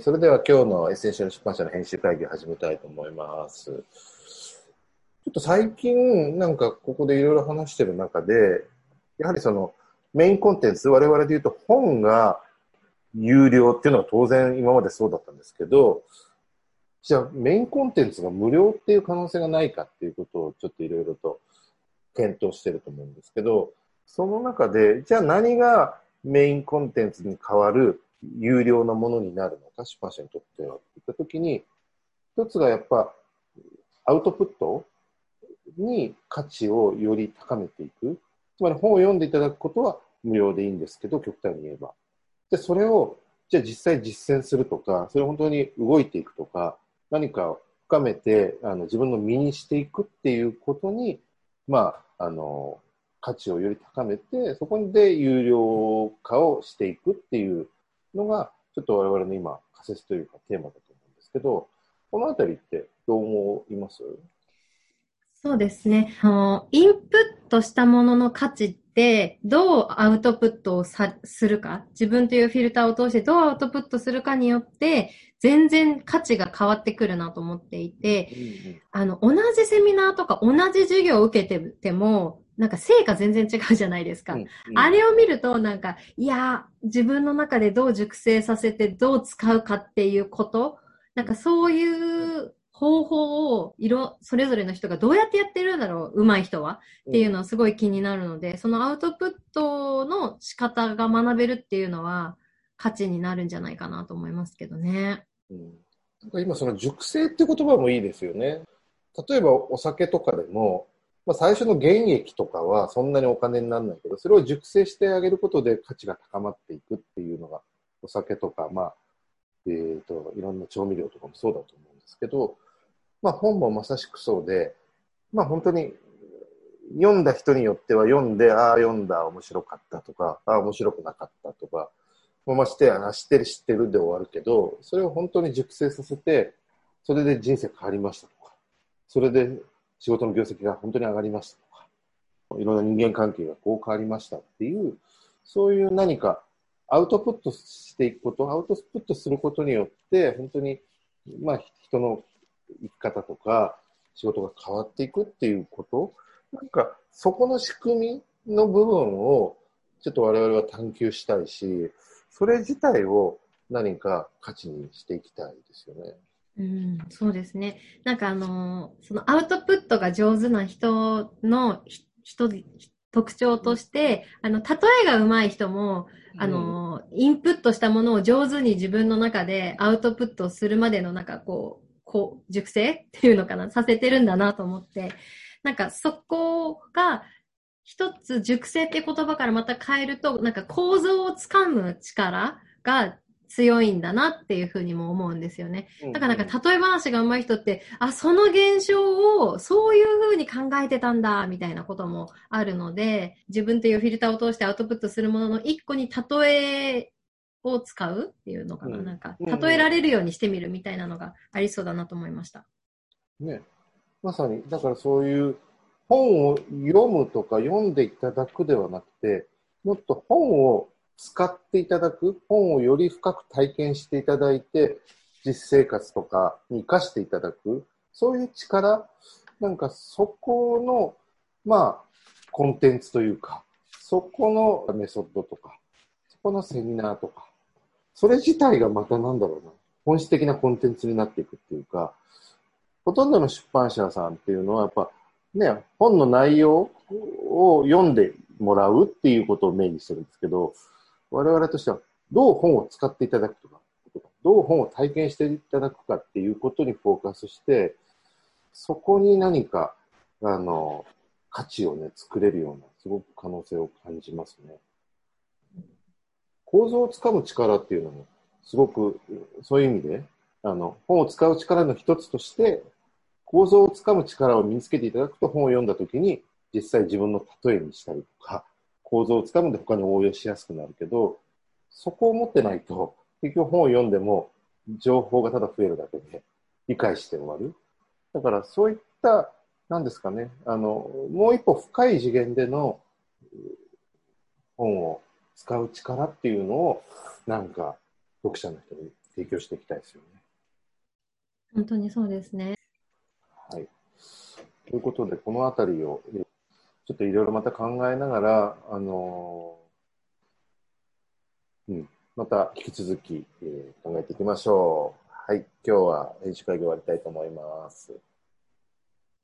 それでは今日のエッセンシャル出版社の編集会議を始めたいと思います。ちょっと最近、なんかここでいろいろ話してる中で、やはりそのメインコンテンツ、我々で言うと本が有料っていうのは当然今までそうだったんですけど、じゃあメインコンテンツが無料っていう可能性がないかっていうことをちょっといろいろと検討してると思うんですけど、その中で、じゃあ何がメインコンテンツに変わる有料なものになるのか、出版社にとっては。って言ったときに、一つがやっぱ、アウトプットに価値をより高めていく。つまり本を読んでいただくことは無料でいいんですけど、極端に言えば。で、それを、じゃあ実際実践するとか、それを本当に動いていくとか、何か深めて、あの、自分の身にしていくっていうことに、まあ、あの、価値をより高めて、そこで有料化をしていくっていうのが、ちょっと我々の今、仮説というかテーマだと思うんですけど、このあたりってどう思います？そうですね。あの、インプットしたものの価値って、どうアウトプットをさするか、自分というフィルターを通してどうアウトプットするかによって、全然価値が変わってくるなと思っていて、うんうん、あの、同じセミナーとか同じ授業を受けてても、なんか成果全然違うじゃないですか。うんうん、あれを見ると、なんか、いや、自分の中でどう熟成させてどう使うかっていうこと、なんかそういう方法を、色、それぞれの人がどうやってやってるんだろう、上手い人は？っていうのはすごい気になるので、そのアウトプットの仕方が学べるっていうのは価値になるんじゃないかなと思いますけどね。うん、なんか今その熟成って言葉もいいですよね。例えばお酒とかでも、まあ、最初の原液とかはそんなにお金にならないけど、それを熟成してあげることで価値が高まっていくっていうのが、お酒とか、まあ、えっ、ー、と、いろんな調味料とかもそうだと思うんですけど、まあ本もまさしくそうで、まあ本当に読んだ人によっては読んで、ああ読んだ面白かったとか、ああ面白くなかったとか、まあしてや、知ってる知ってるで終わるけど、それを本当に熟成させて、それで人生変わりましたとか、それで仕事の業績が本当に上がりましたとか、いろんな人間関係がこう変わりましたっていう、そういう何かアウトプットしていくこと、アウトプットすることによって、本当に、まあ、人の生き方とか、仕事が変わっていくっていうこと、なんか、そこの仕組みの部分を、ちょっと我々は探求したいし、それ自体を何か価値にしていきたいですよね。うん、そうですね。なんかあのー、そのアウトプットが上手な人の人、特徴として、あの、例えが上手い人も、あの、インプットしたものを上手に自分の中でアウトプットするまでのなんかこう、こう、熟成っていうのかな、させてるんだなと思って、なんかそこが、一つ熟成って言葉からまた変えると、なんか構造をつかむ力が強いんだなっていうふうにも思うんですよね。だからなんか例え話が上手い人って、あ、その現象をそういうふうに考えてたんだ、みたいなこともあるので、自分っていうフィルターを通してアウトプットするものの一個に例えを使うっていうのかな、うん、なんか、例えられるようにしてみるみたいなのがありそうだなと思いました。ね。まさに、だからそういう本を読むとか読んでいただくではなくて、もっと本を使っていただく、本をより深く体験していただいて、実生活とかに活かしていただく、そういう力、なんかそこの、まあ、コンテンツというか、そこのメソッドとか、そこのセミナーとか、それ自体がまたなんだろうな、本質的なコンテンツになっていくっていうか、ほとんどの出版社さんっていうのはやっぱね、本の内容を読んでもらうっていうことをメインにしてるんですけど、我々としてはどう本を使っていただくとか、どう本を体験していただくかっていうことにフォーカスして、そこに何か、あの、価値をね、作れるような、すごく可能性を感じますね。構造をつかむ力っていうのも、すごく、そういう意味で、あの、本を使う力の一つとして、構造をつかむ力を身につけていただくと本を読んだときに、実際自分の例えにしたりとか、構造をつかむんで他に応用しやすくなるけど、そこを持ってないと、結局本を読んでも情報がただ増えるだけで理解して終わる。だからそういった、なんですかね、あの、もう一歩深い次元での本を使う力っていうのを、なんか読者の人に提供していきたいですよね。本当にそうですね。はい。ということで、このあたりを、ちょっといろいろまた考えながら、あの、うん、また引き続き、えー、考えていきましょう。はい。今日は編集会議終わりたいと思います。